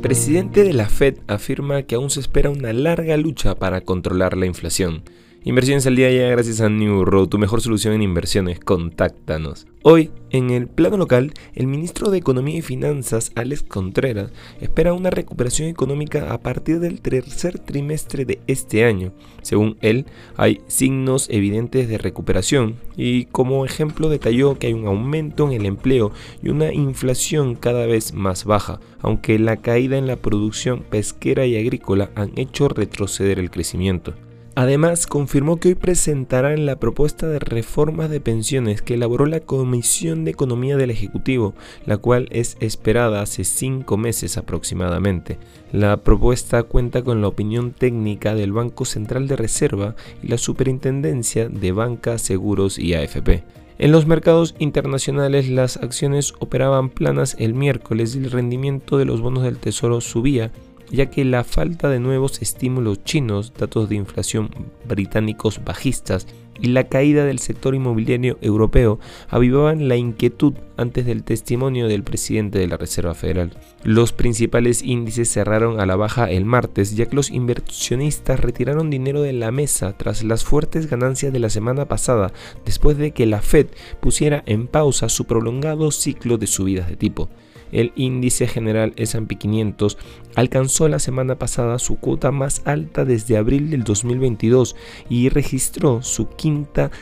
presidente de la Fed afirma que aún se espera una larga lucha para controlar la inflación. Inversiones al día ya gracias a New Road, tu mejor solución en inversiones. Contáctanos. Hoy, en el plano local, el ministro de Economía y Finanzas, Alex Contreras, espera una recuperación económica a partir del tercer trimestre de este año. Según él, hay signos evidentes de recuperación y como ejemplo detalló que hay un aumento en el empleo y una inflación cada vez más baja, aunque la caída en la producción pesquera y agrícola han hecho retroceder el crecimiento. Además, confirmó que hoy presentarán la propuesta de reformas de pensiones que elaboró la Comisión de Economía del Ejecutivo, la cual es esperada hace cinco meses aproximadamente. La propuesta cuenta con la opinión técnica del Banco Central de Reserva y la Superintendencia de Banca, Seguros y AFP. En los mercados internacionales las acciones operaban planas el miércoles y el rendimiento de los bonos del Tesoro subía ya que la falta de nuevos estímulos chinos, datos de inflación británicos bajistas y la caída del sector inmobiliario europeo avivaban la inquietud antes del testimonio del presidente de la Reserva Federal. Los principales índices cerraron a la baja el martes, ya que los inversionistas retiraron dinero de la mesa tras las fuertes ganancias de la semana pasada, después de que la Fed pusiera en pausa su prolongado ciclo de subidas de tipo el índice general S&P 500 alcanzó la semana pasada su cuota más alta desde abril del 2022 y registró su quinta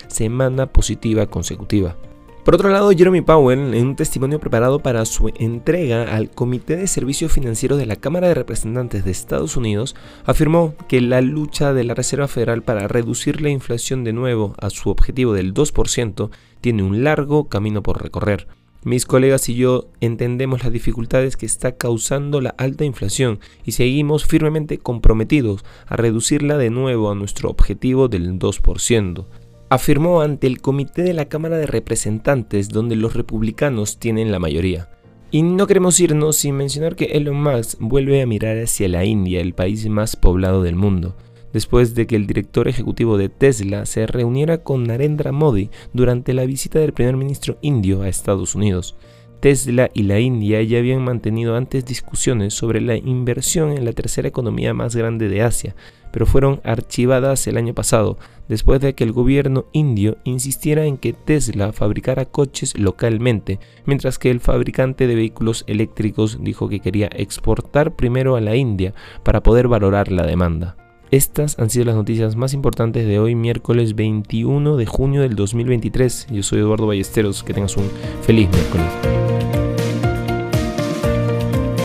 semana positiva consecutiva. Por otro lado, Jeremy Powell, en un testimonio preparado para su entrega al Comité de Servicios Financieros de la Cámara de Representantes de Estados Unidos, afirmó que la lucha de la Reserva Federal para reducir la inflación de nuevo a su objetivo del 2% tiene un largo camino por recorrer. Mis colegas y yo entendemos las dificultades que está causando la alta inflación y seguimos firmemente comprometidos a reducirla de nuevo a nuestro objetivo del 2%, afirmó ante el comité de la Cámara de Representantes donde los republicanos tienen la mayoría. Y no queremos irnos sin mencionar que Elon Musk vuelve a mirar hacia la India, el país más poblado del mundo después de que el director ejecutivo de Tesla se reuniera con Narendra Modi durante la visita del primer ministro indio a Estados Unidos. Tesla y la India ya habían mantenido antes discusiones sobre la inversión en la tercera economía más grande de Asia, pero fueron archivadas el año pasado, después de que el gobierno indio insistiera en que Tesla fabricara coches localmente, mientras que el fabricante de vehículos eléctricos dijo que quería exportar primero a la India para poder valorar la demanda. Estas han sido las noticias más importantes de hoy, miércoles 21 de junio del 2023. Yo soy Eduardo Ballesteros. Que tengas un feliz miércoles.